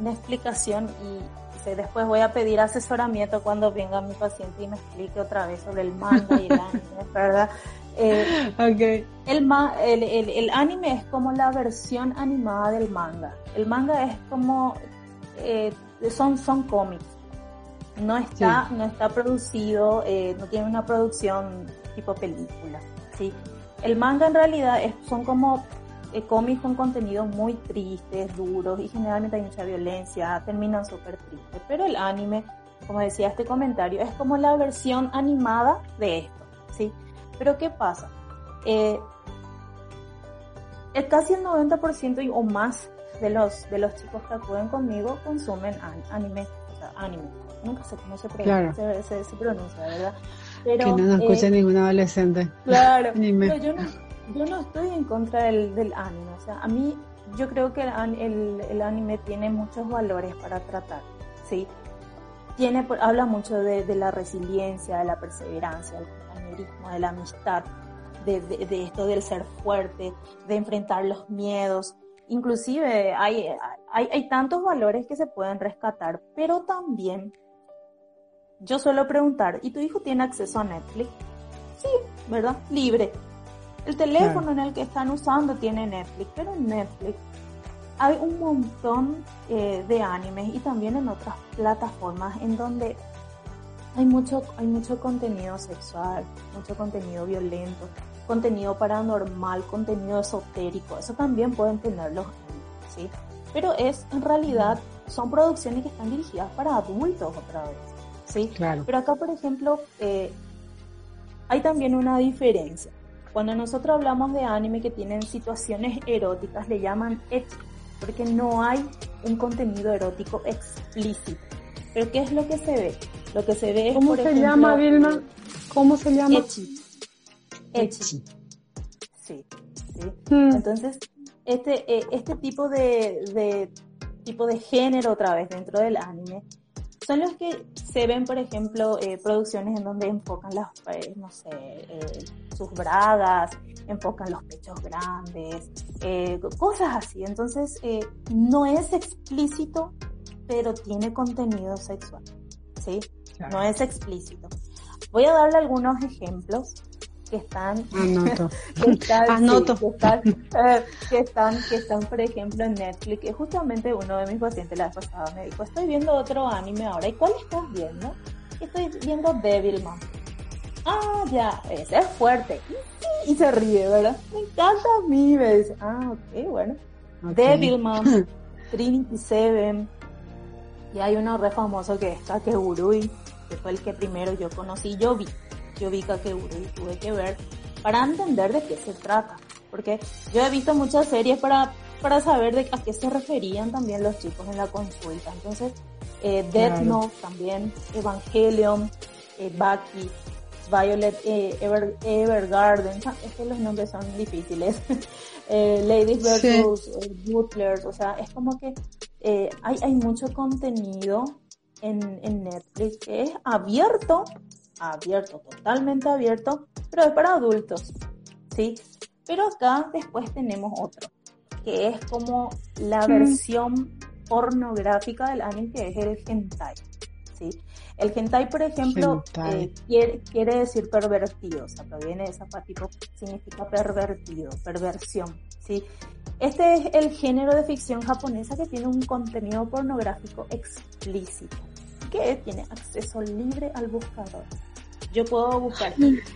una explicación y después voy a pedir asesoramiento cuando venga mi paciente y me explique otra vez sobre el manga y el anime, ¿verdad? Eh, okay. el, el, el, anime es como la versión animada del manga. El manga es como eh, son, son cómics. No está, no está producido, eh, no tiene una producción tipo película. ¿sí? El manga en realidad es, son como eh, cómics con contenidos muy tristes, duros y generalmente hay mucha violencia, terminan súper tristes. Pero el anime, como decía este comentario, es como la versión animada de esto. ¿sí? Pero ¿qué pasa? Eh, casi el 90% o más de los, de los chicos que acuden conmigo consumen anime, o sea, anime. Nunca sé cómo se pronuncia, se, pronuncia ¿verdad? Pero, que no nos escuche eh, ningún adolescente. Claro, pero yo no, yo no estoy en contra del, del anime, o sea, a mí yo creo que el, el, anime tiene muchos valores para tratar, ¿sí? Tiene, habla mucho de, de la resiliencia, de la perseverancia, del compañerismo, de la amistad, de, de, de, esto del ser fuerte, de enfrentar los miedos, inclusive hay, hay, hay tantos valores que se pueden rescatar, pero también yo suelo preguntar, ¿y tu hijo tiene acceso a Netflix? Sí, ¿verdad? Libre. El teléfono en el que están usando tiene Netflix, pero en Netflix hay un montón eh, de animes y también en otras plataformas en donde hay mucho, hay mucho contenido sexual, mucho contenido violento, contenido paranormal, contenido esotérico, eso también pueden tenerlos, ¿sí? Pero es, en realidad, son producciones que están dirigidas para adultos otra vez, ¿sí? Claro. Pero acá, por ejemplo, eh, hay también una diferencia. Cuando nosotros hablamos de anime que tienen situaciones eróticas, le llaman ecchi, porque no hay un contenido erótico explícito. Pero ¿qué es lo que se ve? Lo que se ve es, ¿Cómo se llama, Vilma? ¿Cómo se llama? Echi. Sí, hmm. Entonces, este, eh, este tipo de, de, tipo de género otra vez dentro del anime son los que se ven, por ejemplo, eh, producciones en donde enfocan las, eh, no sé, sus bragas, enfocan los pechos grandes, cosas así. Entonces, no es explícito, pero tiene contenido sexual, ¿sí? No es explícito. Voy a darle algunos ejemplos que están, que, están, eh, que, están, que están, por ejemplo, en Netflix, que justamente uno de mis pacientes la vez pasada me dijo, estoy viendo otro anime ahora, ¿y cuál estás viendo? Estoy viendo Devilman. Ah, ya, ese es fuerte. Y, se ríe, ¿verdad? Me encanta a mí, me dice, ah, ok, bueno. Devilman, Trinity Seven, y hay uno re famoso que es Kakegurui, que fue el que primero yo conocí, yo vi yo vi Kakegurui y tuve que ver para entender de qué se trata. Porque yo he visto muchas series para, para saber de a qué se referían también los chicos en la consulta. Entonces, eh, Death Note también, Evangelion, eh, Baki, Violet eh, Ever, Evergarden, es que los nombres son difíciles. eh, Ladies vs. Butlers, o sea, es como que eh, hay, hay mucho contenido en, en Netflix que es abierto abierto, totalmente abierto, pero es para adultos, ¿sí? Pero acá después tenemos otro, que es como la versión pornográfica del anime, que es el hentai. ¿sí? El hentai, por ejemplo, eh, quiere, decir pervertido, o sea, proviene de esa tipo, significa pervertido, perversión, ¿sí? Este es el género de ficción japonesa que tiene un contenido pornográfico explícito, que tiene acceso libre al buscador. Yo puedo buscar.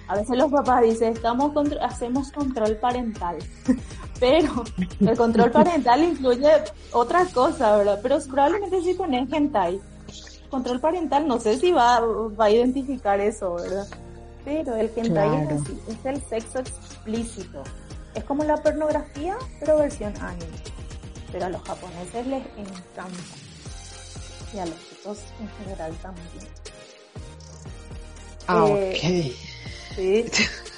A veces los papás dicen, estamos hacemos control parental. Pero el control parental incluye otra cosa, ¿verdad? Pero probablemente si pones hentai, control parental, no sé si va, va a identificar eso, ¿verdad? Pero el hentai es así, es el sexo explícito. Es como la pornografía, pero versión anime. Pero a los japoneses les encanta. Y a los chicos en general también. Ah, eh, ok. Sí,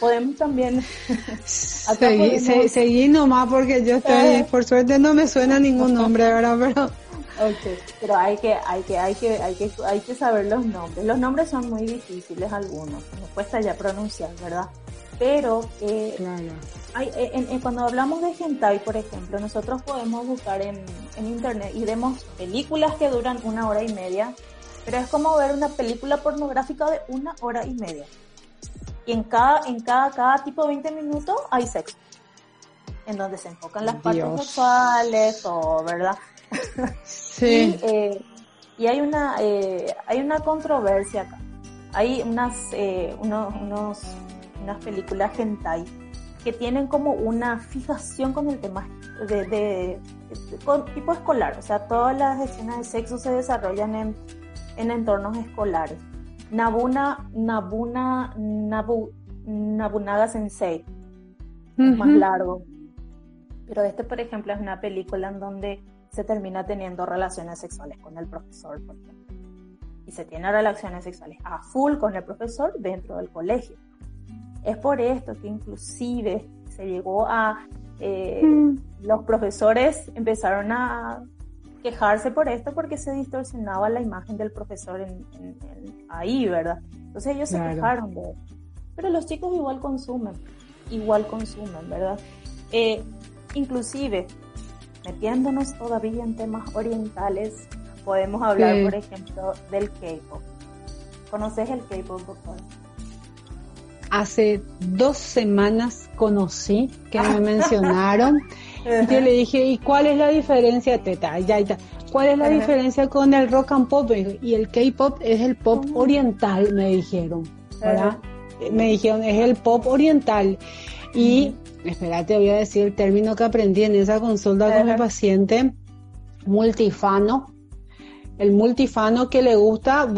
podemos también. seguir seguí, nomás porque yo estoy, eh. por suerte no me suena ningún nombre ahora, pero. Okay, pero hay que, hay que, hay que, hay que, hay que saber los nombres. Los nombres son muy difíciles algunos, nos cuesta ya pronunciar, ¿verdad? Pero eh, hay, en, cuando hablamos de hentai, por ejemplo, nosotros podemos buscar en, en internet y vemos películas que duran una hora y media, pero es como ver una película pornográfica de una hora y media. Y en cada, en cada, cada tipo de 20 minutos hay sexo. En donde se enfocan las partes sexuales o, ¿verdad? Sí. y, eh, y, hay una, eh, hay una controversia acá. Hay unas, eh, unos, unos, unas películas hentai que tienen como una fijación con el tema de, de, con tipo escolar. O sea, todas las escenas de sexo se desarrollan en, en entornos escolares. Nabuna, Nabuna, Nabu, Nabunaga Sensei, más largo. Pero este, por ejemplo, es una película en donde se termina teniendo relaciones sexuales con el profesor, por ejemplo. Y se tiene relaciones sexuales a full con el profesor dentro del colegio. Es por esto que inclusive se llegó a... Eh, mm. Los profesores empezaron a quejarse por esto porque se distorsionaba la imagen del profesor en, ahí, ¿verdad? Entonces ellos se quejaron de. Pero los chicos igual consumen, igual consumen, ¿verdad? Eh, inclusive, metiéndonos todavía en temas orientales, podemos hablar, por ejemplo, del K-pop. ¿Conoces el K-pop, doctor? Hace dos semanas conocí que me mencionaron. Y yo le dije, ¿y cuál es la diferencia, teta? Ya, ya. ¿Cuál es la diferencia con el rock and pop? Y el K-pop es el pop oriental, me dijeron. ¿verdad? Me dijeron, es el pop oriental. Y espérate, voy a decir el término que aprendí en esa consulta con mi paciente, multifano. El multifano que le gusta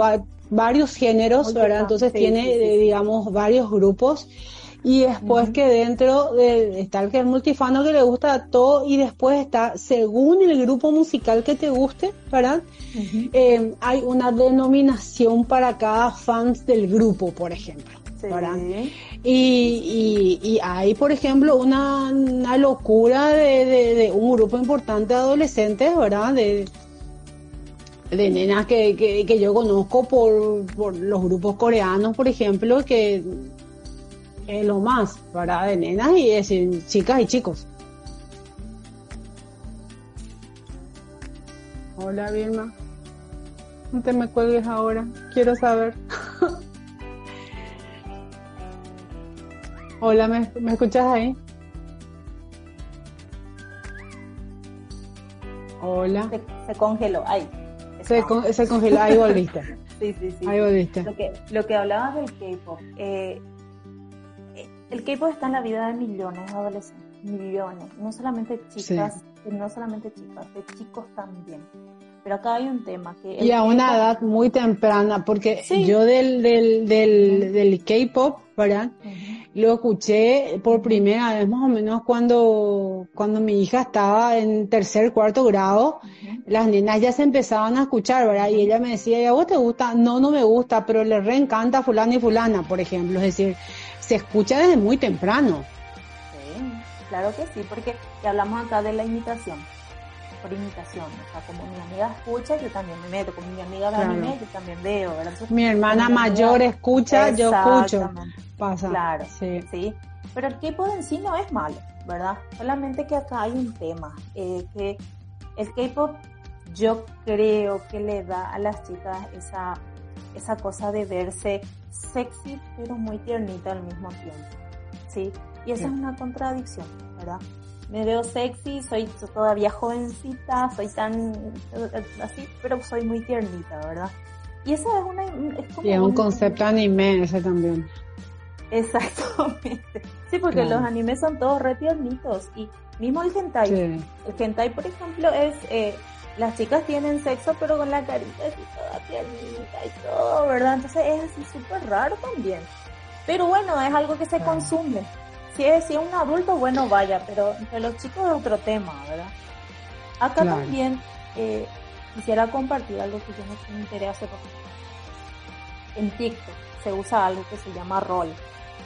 varios géneros, ¿verdad? Entonces tiene, eh, digamos, varios grupos. Y después que dentro de, está el que es multifano que le gusta todo y después está, según el grupo musical que te guste, ¿verdad? Eh, hay una denominación para cada fans del grupo, por ejemplo. Y, hay, por ejemplo, una, locura de, un grupo importante de adolescentes, ¿verdad? De, de nenas que, yo conozco por, los grupos coreanos, por ejemplo, que es lo más, ¿verdad? De nenas y de chicas y chicos. Hola, Vilma. No te me cuelgues ahora. Quiero saber. Hola, ¿me, escuchas ahí? Hola. Se, congeló, ahí. Se, se, congeló, ahí volviste. sí, sí, sí. Ahí volviste. Lo que, lo que hablabas del K-pop, eh, el K-pop está en la vida de millones de adolescentes, millones, no solamente chicas, no solamente chicas, de chicos también. Pero acá hay un tema que... Y a una edad muy temprana, porque yo del, del, del, del K-pop, ¿verdad? Lo escuché por primera vez más o menos cuando, cuando mi hija estaba en tercer, cuarto grado. Las nenas ya se empezaban a escuchar, ¿verdad? Y ella me decía, ¿y a vos te gusta? No, no me gusta, pero le reencanta fulano y fulana, por ejemplo. Es decir, se escucha desde muy temprano. Sí, claro que sí, porque ya hablamos acá de la imitación por imitación. O sea, como mi amiga escucha, yo también me meto. Como mi amiga ve anime, yo también veo. mi hermana mayor escucha, yo escucho. Pasa. Claro, sí. sí. Pero el K-pop en sí no es malo, ¿verdad? Solamente que acá hay un tema, eh, que el K-pop yo creo que le da a las chicas esa, esa cosa de verse sexy pero muy tiernita al mismo tiempo, ¿sí? Y esa es una contradicción, ¿verdad? Me veo sexy, soy todavía jovencita, soy tan así, pero soy muy tiernita, ¿verdad? Y esa es una... Es como y es un, concepto anime ese también. Exactamente. Sí, porque los animes son todos re tiernitos y mismo el hentai. El hentai, por ejemplo, es eh, las chicas tienen sexo pero con la carita así toda tiernita y todo, ¿verdad? Entonces es así súper raro también. Pero bueno, es algo que se consume. Si es, si es un adulto, bueno, vaya, pero entre los chicos es otro tema, ¿verdad? Acá también eh, quisiera compartir algo que yo no me enteré hace poco. En TikTok se usa algo que se llama rol,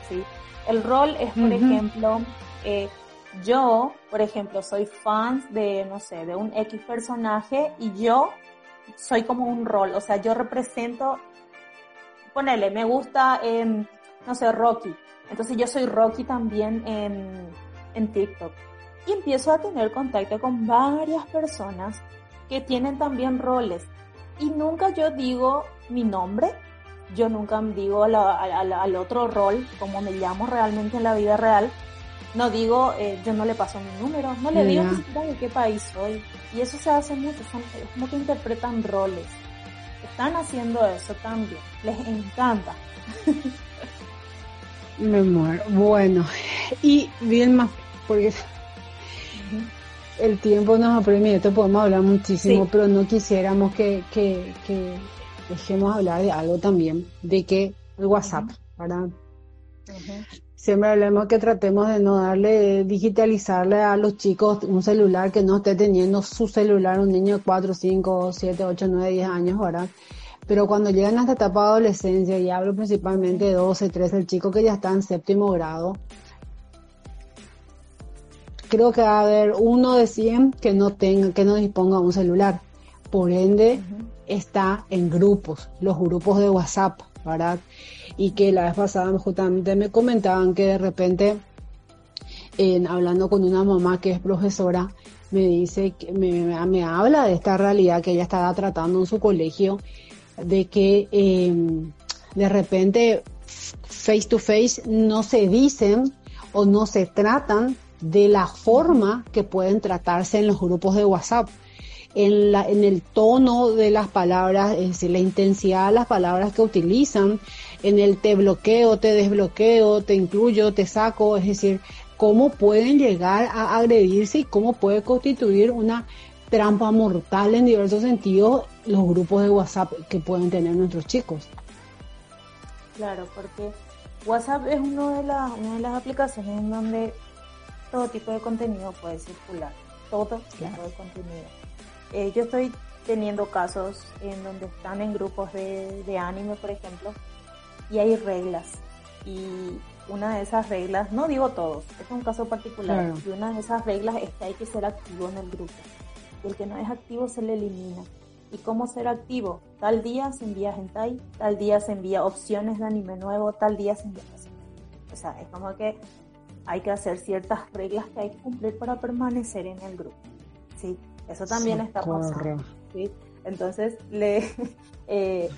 ¿sí? El rol es, por ejemplo, eh, yo, por ejemplo, soy fan de, no sé, de un X personaje y yo soy como un rol, o sea, yo represento, ponele, me gusta, em, no sé, Rocky, entonces yo soy Rocky también en, en TikTok. Y empiezo a tener contacto con varias personas que tienen también roles. Y nunca yo digo mi nombre, yo nunca digo al otro rol como me llamo realmente en la vida real, no digo, eh, yo no le paso mi número, no le digo ni siquiera de qué país soy. Y eso se hace mucho, son, es como que interpretan roles. Están haciendo eso también, les encanta. Me muero. Bueno, y bien más, porque el tiempo nos apremia, esto podemos hablar muchísimo, pero no quisiéramos que, que, que, dejemos hablar de algo también, de que el WhatsApp, ¿verdad? Siempre hablemos que tratemos de no darle, digitalizarle a los chicos un celular que no esté teniendo su celular, un niño de 4, 5, 7, 8, 9, 10 años, ¿verdad? Pero cuando llegan a esta etapa de adolescencia, y hablo principalmente de 12, 13, el chico que ya está en séptimo grado, creo que va a haber uno de 100 que no tenga, que no disponga un celular. Por ende, está en grupos, los grupos de WhatsApp, ¿verdad? y que la vez pasada justamente me comentaban que de repente, en, hablando con una mamá que es profesora, me dice, que me, habla de esta realidad que ella estaba tratando en su colegio, de que em, de repente face to face no se dicen o no se tratan de la forma que pueden tratarse en los grupos de WhatsApp. En, la, en el tono de las palabras, es decir, la intensidad de las palabras que utilizan, en el te bloqueo, te desbloqueo, te incluyo, te saco, es decir, cómo pueden llegar a agredirse y cómo puede constituir una trampa mortal en diversos sentidos los grupos de WhatsApp que pueden tener nuestros chicos. Claro, porque WhatsApp es una de, las, una de las aplicaciones en donde todo tipo de contenido puede circular, todo tipo de contenido. Eh, yo estoy teniendo casos en donde están en grupos de, de anime, por ejemplo, y hay reglas. Y una de esas reglas, no digo todos, es un caso particular, y una de esas reglas es que hay que ser activo en el grupo. Y el que no es activo se le elimina. ¿Y cómo ser activo? Tal día se envía hentai, tal día se envía opciones de anime nuevo, tal día se envía... O sea, es como que hay que hacer ciertas reglas que hay que cumplir para permanecer en el grupo. ¿sí? Eso también está pasando. ¿sí? Entonces, le, eh,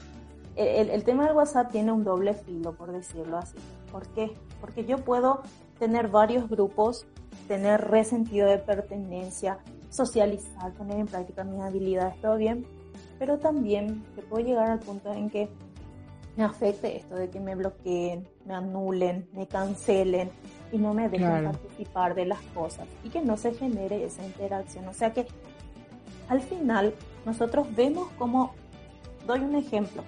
el, tema del WhatsApp tiene un doble filo, por decirlo así. ¿Por qué? Porque yo puedo tener varios grupos, tener resentido de pertenencia, socializar, poner en práctica mis habilidades, todo bien, pero también que puedo llegar al punto en que me afecte esto de que me bloqueen, me anulen, me cancelen y no me dejen participar de las cosas y que no se genere esa interacción. O sea que al final nosotros vemos como, doy un ejemplo,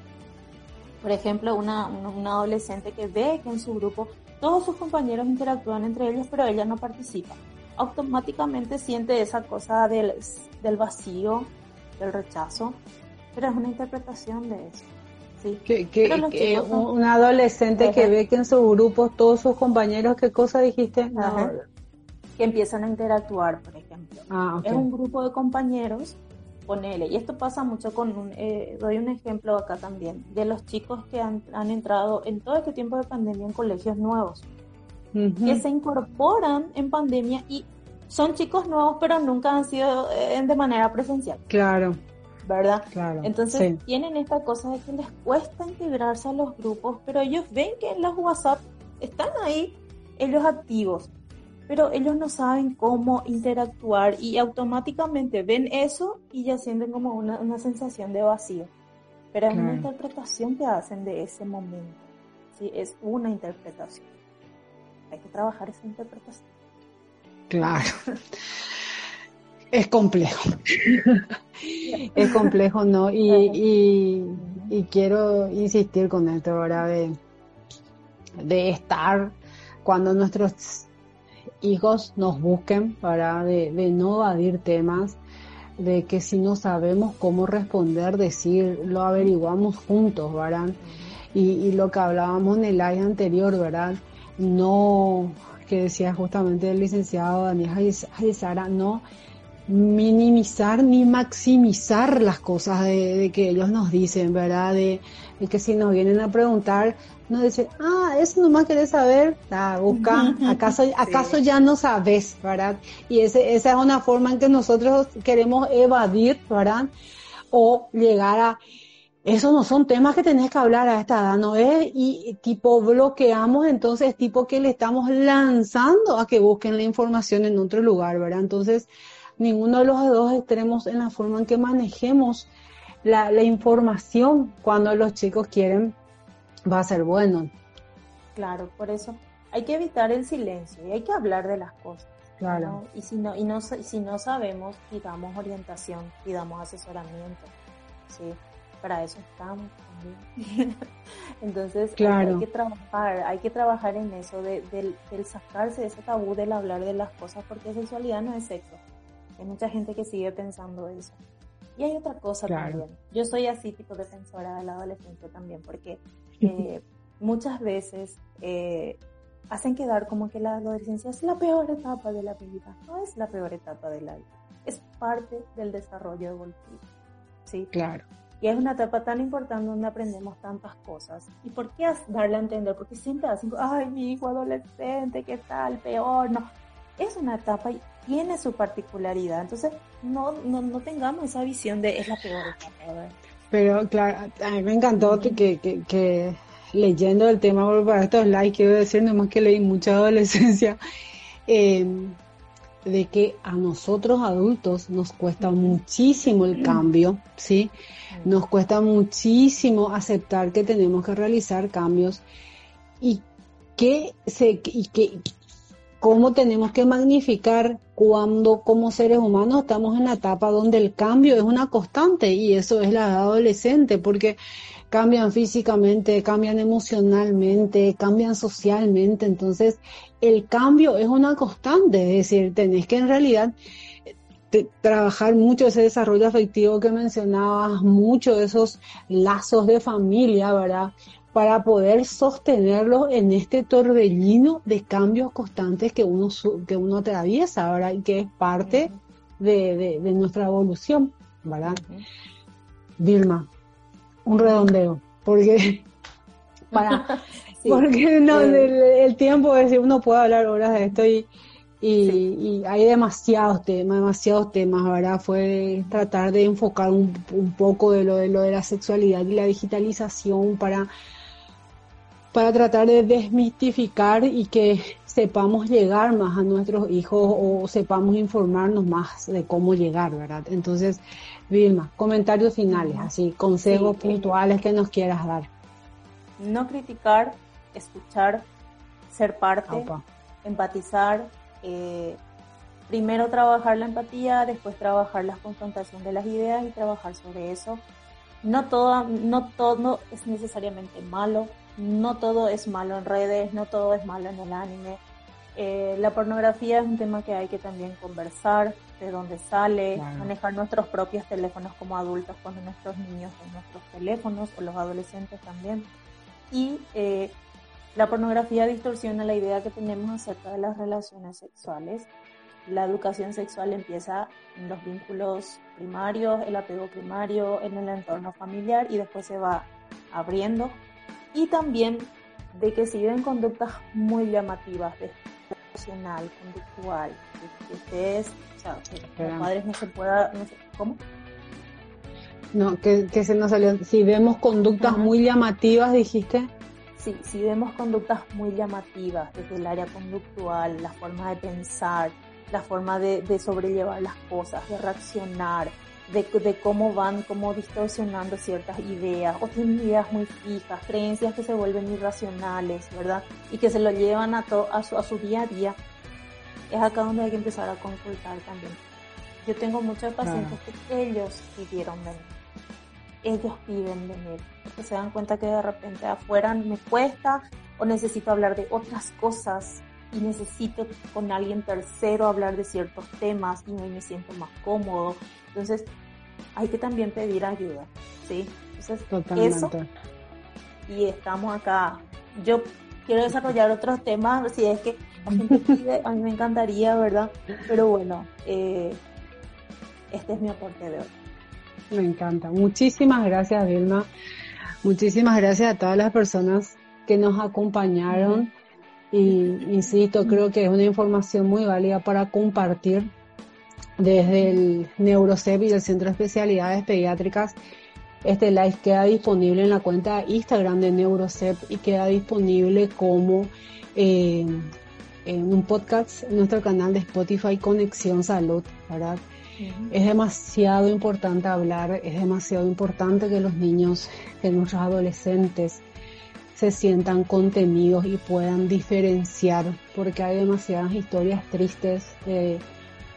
por ejemplo, una, adolescente que ve que en su grupo todos sus compañeros interactúan entre ellos, pero ella no participa. Automáticamente siente esa cosa del, del vacío, del rechazo, pero es una interpretación de eso. ¿sí? Que, un adolescente que ve que en su grupo todos sus compañeros, ¿qué cosa dijiste? Que empiezan a interactuar, por ejemplo ejemplo. Ah, es un grupo de compañeros, ponele, y esto pasa mucho con, un, eh, doy un ejemplo acá también, de los chicos que han, han entrado en todo este tiempo de pandemia en colegios nuevos, que se incorporan en pandemia y son chicos nuevos, pero nunca han sido eh, de manera presencial. Claro. ¿verdad? Claro. Entonces tienen esta cosa de que les cuesta integrarse a los grupos, pero ellos ven que en los WhatsApp están ahí ellos activos, pero ellos no saben cómo interactuar y automáticamente ven eso y ya sienten como una, una sensación de vacío. Pero es una interpretación que hacen de ese momento. Sí, es una interpretación. Hay que trabajar esa interpretación. Claro. Es complejo. es complejo, ¿no? Y, y, quiero insistir con esto, ahora De, de estar cuando nuestros hijos nos busquen, para De, de no evadir temas, de que si no sabemos cómo responder, decir, lo averiguamos juntos, ¿verdad? Y, lo que hablábamos en el año anterior, ¿verdad? No, que decía justamente el licenciado Daniel Sara, no minimizar ni maximizar las cosas de, que ellos nos dicen, ¿verdad? De, que si nos vienen a preguntar, nos dicen, ah, eso nomás querés saber, ah, busca, acaso, acaso ya no sabes, ¿verdad? Y ese, esa es una forma en que nosotros queremos evadir, ¿verdad? O llegar a, esos no son temas que tenés que hablar a esta edad, ¿no es? Y tipo bloqueamos, entonces tipo que le estamos lanzando a que busquen la información en otro lugar, ¿verdad? Entonces, ninguno de los dos extremos en la forma en que manejemos la, información cuando los chicos quieren va a ser bueno. Claro, por eso hay que evitar el silencio y hay que hablar de las cosas. Claro. Y si no, y no, si no sabemos, pidamos orientación, pidamos asesoramiento. ¿sí? Para eso estamos también. Entonces hay, que trabajar, hay que trabajar en eso, de, del, del sacarse de ese tabú del hablar de las cosas, porque sexualidad no es sexo. Hay mucha gente que sigue pensando eso. Y hay otra cosa también. Yo soy así tipo defensora de la adolescencia también, porque eh, muchas veces eh, hacen quedar como que la adolescencia es la peor etapa de la vida. No es la peor etapa de la vida. Es parte del desarrollo evolutivo. ¿sí? Claro. Y es una etapa tan importante donde aprendemos tantas cosas. ¿Y por qué darle a entender? Porque siempre hacen, ay, mi hijo adolescente, ¿qué tal? Peor. No, es una etapa y tiene su particularidad. Entonces, no, no, no tengamos esa visión de es la peor etapa. Pero claro, a mí me encantó que, que, que, leyendo el tema, para estos likes, quiero decir, nomás que leí mucha adolescencia, em, de que a nosotros adultos nos cuesta muchísimo el cambio, ¿sí? Nos cuesta muchísimo aceptar que tenemos que realizar cambios y que se y que cómo tenemos que magnificar cuando como seres humanos estamos en la etapa donde el cambio es una constante y eso es la adolescente porque cambian físicamente, cambian emocionalmente, cambian socialmente, entonces el cambio es una constante, es decir, tenés que en realidad eh, trabajar mucho ese desarrollo afectivo que mencionabas, mucho esos lazos de familia, ¿verdad? Para poder sostenerlo en este torbellino de cambios constantes que uno, que uno atraviesa, ¿verdad? Y que es parte de, nuestra evolución, ¿verdad? Vilma, un redondeo, porque para porque no, el, tiempo es uno puede hablar horas de esto y, y, hay demasiados temas, demasiados temas, ¿verdad? Fue tratar de enfocar un, un, poco de lo, de lo de la sexualidad y la digitalización para para tratar de desmistificar y que sepamos llegar más a nuestros hijos o sepamos informarnos más de cómo llegar, ¿verdad? Entonces, Vilma, comentarios finales, así, consejos puntuales que nos quieras dar. No criticar, escuchar, ser parte, empatizar, eh, primero trabajar la empatía, después trabajar la confrontación de las ideas y trabajar sobre eso. No todo, no todo es necesariamente malo, no todo es malo en redes, no todo es malo en el anime. Eh, la pornografía es un tema que hay que también conversar, de dónde sale, manejar nuestros propios teléfonos como adultos cuando nuestros niños en nuestros teléfonos o los adolescentes también. Y eh, la pornografía distorsiona la idea que tenemos acerca de las relaciones sexuales la educación sexual empieza en los vínculos primarios, el apego primario, en el entorno familiar y después se va abriendo. Y también de que si ven conductas muy llamativas, de emocional, conductual, que ustedes, o sea, que los padres no se pueda, no sé, ¿cómo? No, que, que, se nos salió. Si vemos conductas muy llamativas, dijiste. Sí, si vemos conductas muy llamativas desde el área conductual, la forma de pensar, la forma de, de sobrellevar las cosas, de reaccionar, de, de, cómo van como distorsionando ciertas ideas, o tienen ideas muy fijas, creencias que se vuelven irracionales, ¿verdad? Y que se lo llevan a, to, a, su, a su día a día. Es acá donde hay que empezar a consultar también. Yo tengo muchos pacientes que ellos pidieron venir ellos piden venir, porque se dan cuenta que de repente afuera me cuesta o necesito hablar de otras cosas y necesito con alguien tercero hablar de ciertos temas y me siento más cómodo. Entonces, hay que también pedir ayuda, ¿sí? Entonces, eso. Y estamos acá. Yo quiero desarrollar otros temas, si es que a mí me encantaría, ¿verdad? Pero bueno, eh, este es mi aporte de hoy. Me encanta. Muchísimas gracias, Vilma. Muchísimas gracias a todas las personas que nos acompañaron. Y insisto, creo que es una información muy válida para compartir desde el Neurocep y el Centro de Especialidades Pediátricas. Este live queda disponible en la cuenta Instagram de Neurocep y queda disponible como eh, en un podcast en nuestro canal de Spotify Conexión Salud, ¿verdad? Es demasiado importante hablar, es demasiado importante que los niños, que nuestros adolescentes se sientan contenidos y puedan diferenciar, porque hay demasiadas historias tristes de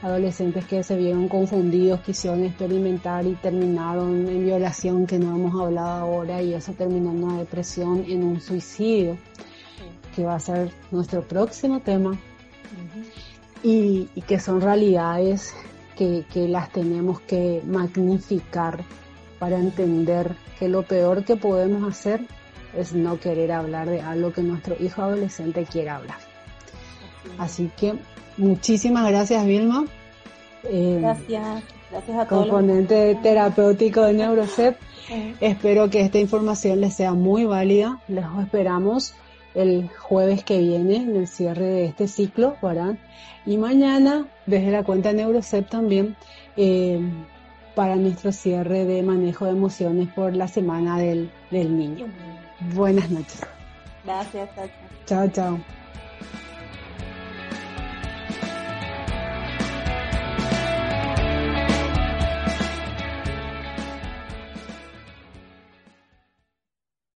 adolescentes que se vieron confundidos, quisieron experimentar y terminaron en violación, que no hemos hablado ahora, y eso terminó en una depresión, en un suicidio, que va a ser nuestro próximo tema, y, y que son realidades que, las tenemos que magnificar para entender que lo peor que podemos hacer es no querer hablar de algo que nuestro hijo adolescente quiere hablar. Así que muchísimas gracias Vilma. Eh, gracias, gracias a todos. Componente terapéutico de Neurocep. Espero que esta información les sea muy válida. Les esperamos el jueves que viene en el cierre de este ciclo, ¿verdad? Y mañana desde la cuenta Neurocep también eh, para nuestro cierre de manejo de emociones por la semana del, del niño. Buenas noches. Gracias, chao. Chao, chao.